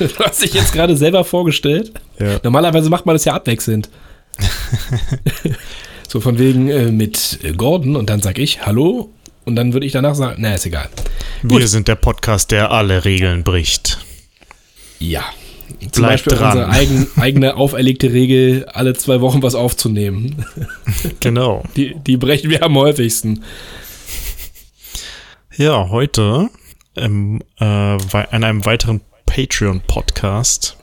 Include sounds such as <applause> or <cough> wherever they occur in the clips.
<laughs> Du hast dich jetzt gerade selber vorgestellt. Ja. Normalerweise macht man das ja abwechselnd. <laughs> so von wegen äh, mit Gordon und dann sag ich Hallo und dann würde ich danach sagen, na, ist egal. Wir Gut. sind der Podcast, der alle Regeln bricht. Ja. Zum Bleibt Beispiel dran. unsere eigen, eigene auferlegte Regel, alle zwei Wochen was aufzunehmen. <laughs> Genau. Die, die brechen wir am häufigsten. Ja, heute ähm, äh, an einem weiteren Patreon-Podcast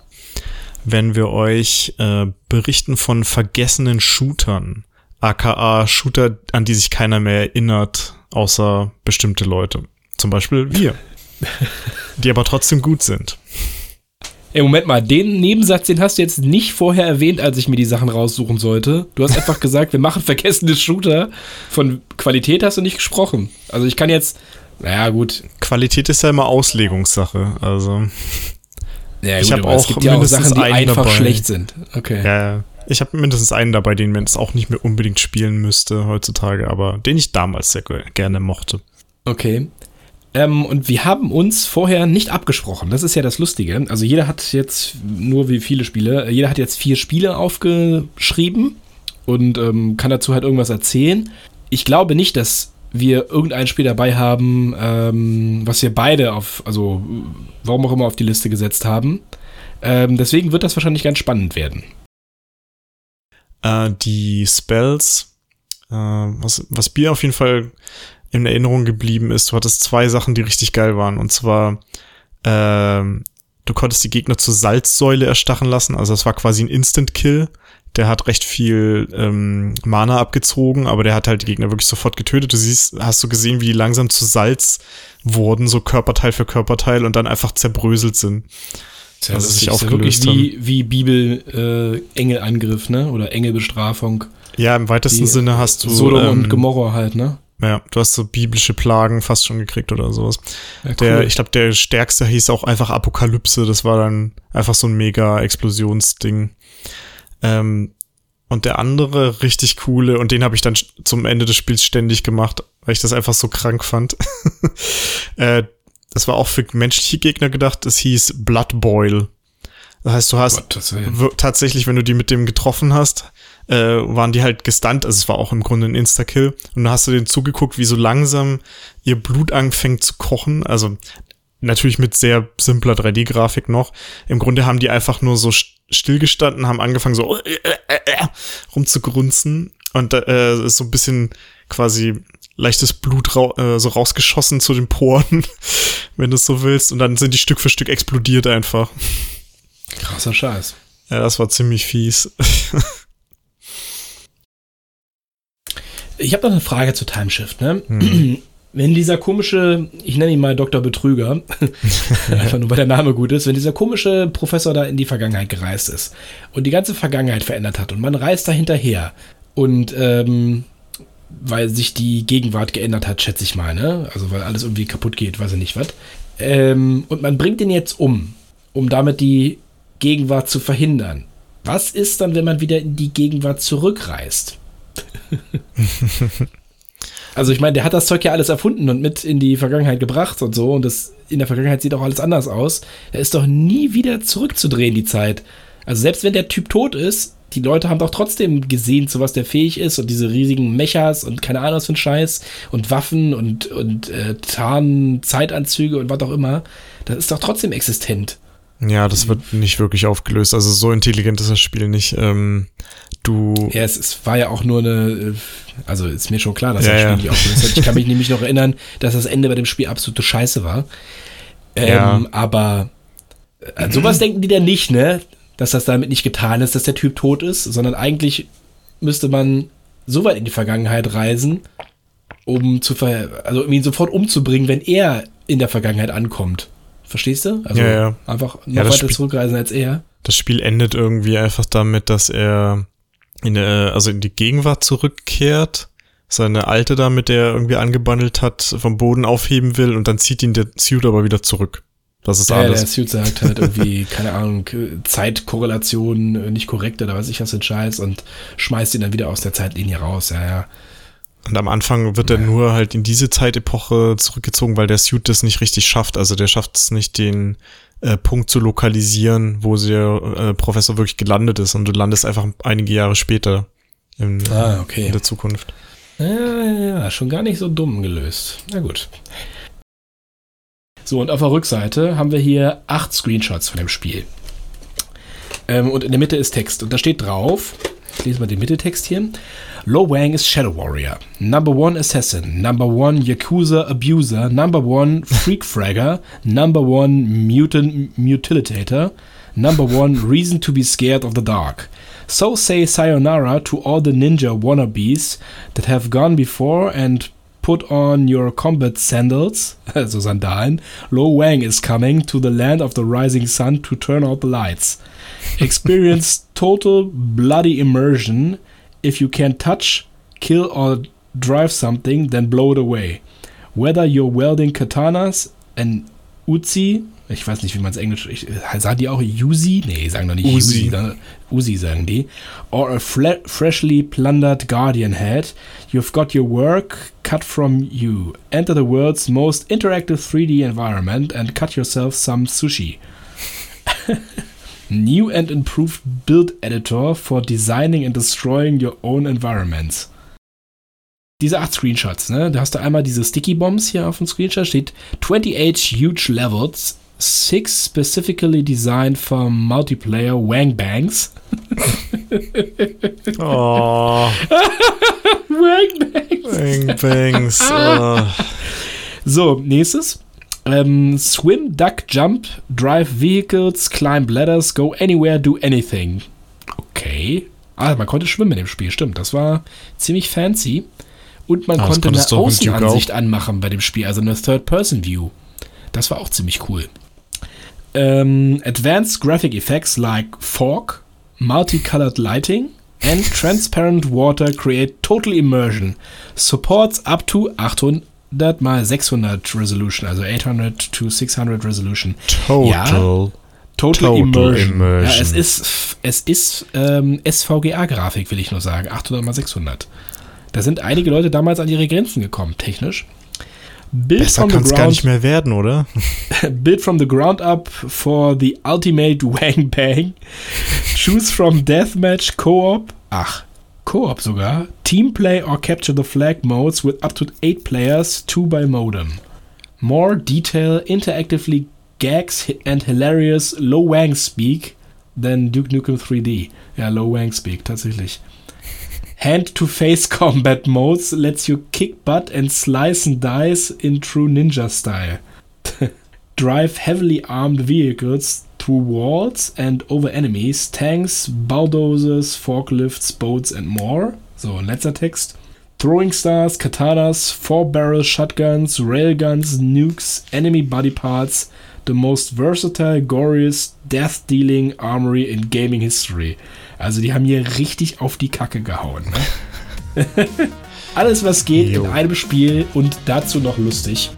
werden wir euch äh, berichten von vergessenen Shootern, aka Shooter, an die sich keiner mehr erinnert, außer bestimmte Leute. Zum Beispiel wir. <laughs> die aber trotzdem gut sind. Ey, Moment mal, den Nebensatz, den hast du jetzt nicht vorher erwähnt, als ich mir die Sachen raussuchen sollte. Du hast einfach <laughs> gesagt, wir machen vergessene Shooter. Von Qualität hast du nicht gesprochen. Also ich kann jetzt, naja gut. Qualität ist ja immer Auslegungssache. Also, Ja, Ich gut, hab aber es auch gibt ja auch mindestens Sachen, die einfach dabei. schlecht sind. Okay. ja, ich habe mindestens einen dabei, den man jetzt auch nicht mehr unbedingt spielen müsste heutzutage, aber den ich damals sehr ge- gerne mochte. Okay. Ähm, und wir haben uns vorher nicht abgesprochen. Das ist ja das Lustige. Also jeder hat jetzt nur wie viele Spiele. Jeder hat jetzt vier Spiele aufgeschrieben und ähm, kann dazu halt irgendwas erzählen. Ich glaube nicht, dass wir irgendein Spiel dabei haben, ähm, was wir beide auf, also warum auch immer auf die Liste gesetzt haben. Ähm, deswegen wird das wahrscheinlich ganz spannend werden. Äh, die Spells, äh, was, was mir auf jeden Fall in Erinnerung geblieben ist, du hattest zwei Sachen, die richtig geil waren. Und zwar, ähm, du konntest die Gegner zur Salzsäule erstachen lassen. Also das war quasi ein Instant-Kill. Der hat recht viel ähm, Mana abgezogen, aber der hat halt die Gegner wirklich sofort getötet. Du siehst, hast du gesehen, wie die langsam zu Salz wurden, so Körperteil für Körperteil und dann einfach zerbröselt sind. Das Also sich ist ja wirklich aufgelöst wie, wie Bibel-Engelangriff, ne? Oder Engelbestrafung. Ja, im weitesten Die Sinne hast du. Sodom und ähm, Gomorra halt, ne? Ja, du hast so biblische Plagen fast schon gekriegt oder sowas. Ja, Der, cool. ich glaube, der stärkste hieß auch einfach Apokalypse. Das war dann einfach so ein mega Explosionsding. Ähm, und der andere richtig coole, und den habe ich dann zum Ende des Spiels ständig gemacht, weil ich das einfach so krank fand. <laughs> äh, das war auch für menschliche Gegner gedacht. Es hieß Blood Boil. Das heißt, du hast tatsächlich, wenn du die mit dem getroffen hast, äh, waren die halt gestunt. Also es war auch im Grunde ein Insta-Kill. Und dann hast du denen zugeguckt, wie so langsam ihr Blut anfängt zu kochen. Also natürlich mit sehr simpler 3D-Grafik noch. Im Grunde haben die einfach nur so stillgestanden, haben angefangen so äh, äh, äh, rumzugrunzen. Und äh, ist so ein bisschen quasi leichtes Blut rau äh, so rausgeschossen zu den Poren, <laughs> wenn du es so willst. Und dann sind die Stück für Stück explodiert einfach. Krasser Scheiß. Ja, das war ziemlich fies. <laughs> Ich habe noch eine Frage zu Timeshift, ne? Hm. Wenn dieser komische, ich nenne ihn mal Dr. Betrüger, <laughs> einfach nur weil der Name gut ist, wenn dieser komische Professor da in die Vergangenheit gereist ist und die ganze Vergangenheit verändert hat und man reist da hinterher und ähm, weil sich die Gegenwart geändert hat, schätze ich mal, ne? Also weil alles irgendwie kaputt geht, weiß ich nicht was. Ähm, und man bringt den jetzt um, um damit die Gegenwart zu verhindern. Was ist dann, wenn man wieder in die Gegenwart zurückreist? <laughs> also ich meine, der hat das Zeug ja alles erfunden und mit in die Vergangenheit gebracht und so und das in der Vergangenheit sieht auch alles anders aus. Da ist doch nie wieder zurückzudrehen die Zeit. Also selbst wenn der Typ tot ist, die Leute haben doch trotzdem gesehen, zu was der fähig ist und diese riesigen Mechas und keine Ahnung was für ein Scheiß und Waffen und, und äh, Tarn, Zeitanzüge und was auch immer. Das ist doch trotzdem existent. Ja, das wird nicht wirklich aufgelöst. Also so intelligent ist das Spiel nicht. Ähm, du. Ja, es, es war ja auch nur eine. Also ist mir schon klar, dass Ja, das Spiel ja. nicht aufgelöst hat. Ich kann mich nämlich noch erinnern, dass das Ende bei dem Spiel absolute Scheiße war. Ähm, Ja. Aber an sowas denken die dann nicht, ne? Dass das damit nicht getan ist, dass der Typ tot ist, sondern eigentlich müsste man so weit in die Vergangenheit reisen, um zu ver also um ihn sofort umzubringen, wenn er in der Vergangenheit ankommt. Verstehst du? Also Ja, ja. einfach noch Ja, weiter Spiel- zurückreisen als er. Das Spiel endet irgendwie einfach damit, dass er in der, also in die Gegenwart zurückkehrt, seine alte da, mit der er irgendwie angebandelt hat, vom Boden aufheben will und dann zieht ihn der Suit aber wieder zurück. Das ist Ja, der alles. Suit sagt halt irgendwie, <laughs> keine Ahnung, Zeitkorrelation äh, nicht korrekt oder weiß ich was ein Scheiß und schmeißt ihn dann wieder aus der Zeitlinie raus. Ja, ja. Und am Anfang wird er nur halt in diese Zeitepoche zurückgezogen, weil der Suit das nicht richtig schafft. Also der schafft es nicht, den äh, Punkt zu lokalisieren, wo der äh, Professor wirklich gelandet ist. Und du landest einfach einige Jahre später in, Ah, okay. in der Zukunft. Ja, schon gar nicht so dumm gelöst. Na gut. So, und auf der Rückseite haben wir hier acht Screenshots von dem Spiel. Ähm, und in der Mitte ist Text. Und da steht drauf, ich lese mal den Mitteltext hier. Lo Wang is Shadow Warrior. Number one Assassin. Number one Yakuza Abuser. Number one Freak Fragger. Number one Mutant Mutilitator. Number one Reason to be Scared of the Dark. So say sayonara to all the ninja wannabes that have gone before and put on your combat sandals, <laughs> also Sandalen. Lo Wang is coming to the land of the rising sun to turn out the lights. Experience total bloody immersion. If you can touch, kill, or drive something, then blow it away. Whether you're welding katanas, an Uzi, ich weiß nicht, wie man es Englisch, ich, sagen die auch Uzi? Nee, sagen doch nicht Uzi. Uzi, sondern Uzi sagen die. Or a freshly plundered guardian head, you've got your work cut from you. Enter the world's most interactive 3D environment and cut yourself some sushi. <laughs> New and improved build editor for designing and destroying your own environments. Diese acht Screenshots, ne? Da hast du einmal diese Sticky Bombs hier auf dem Screenshot, steht 28 huge levels, 6 specifically designed for multiplayer Wang Bangs. Oh, <laughs> Wang Bangs! Bang Bangs. oh. So, nächstes. Ähm, swim, duck, jump, drive vehicles, climb ladders, go anywhere, do anything. Okay. Ah, man konnte schwimmen in dem Spiel, stimmt. Das war ziemlich fancy. Und man Ah, konnte eine Außenansicht anmachen bei dem Spiel, also eine Third-Person-View. Das war auch ziemlich cool. Ähm, advanced graphic effects like fog, multicolored lighting and transparent water create total immersion. Supports up to 800 mal 600 Resolution, also 800 to 600 Resolution. Total. Ja, Total, Total Immersion. Immersion. Ja, es ist, es ist ähm, SVGA-Grafik, will ich nur sagen. 800 mal 600. Da sind einige Leute damals an ihre Grenzen gekommen, technisch. Build Besser kann es gar nicht mehr werden, oder? <laughs> build from the ground up for the ultimate <laughs> wang bang. Choose from deathmatch, co-op. Ach, co-op sogar. Teamplay or capture the flag modes with up to 8 players, 2 by modem. More detail, interactively gags and hilarious low wang speak than Duke Nukem 3D. Ja, low wang speak, tatsächlich. Hand-to-face <laughs> combat modes lets you kick butt and slice and dice in true ninja style. <laughs> Drive heavily armed vehicles through walls and over enemies, tanks, bulldozers, forklifts, boats and more. So, letzter Text. Throwing stars, katanas, four-barrel shotguns, railguns, nukes, enemy body parts, the most versatile, glorious, death-dealing armory in gaming history. Also die haben hier richtig auf die Kacke gehauen. Ne? <laughs> <laughs> Alles, was geht Jo. in einem Spiel und dazu noch lustig.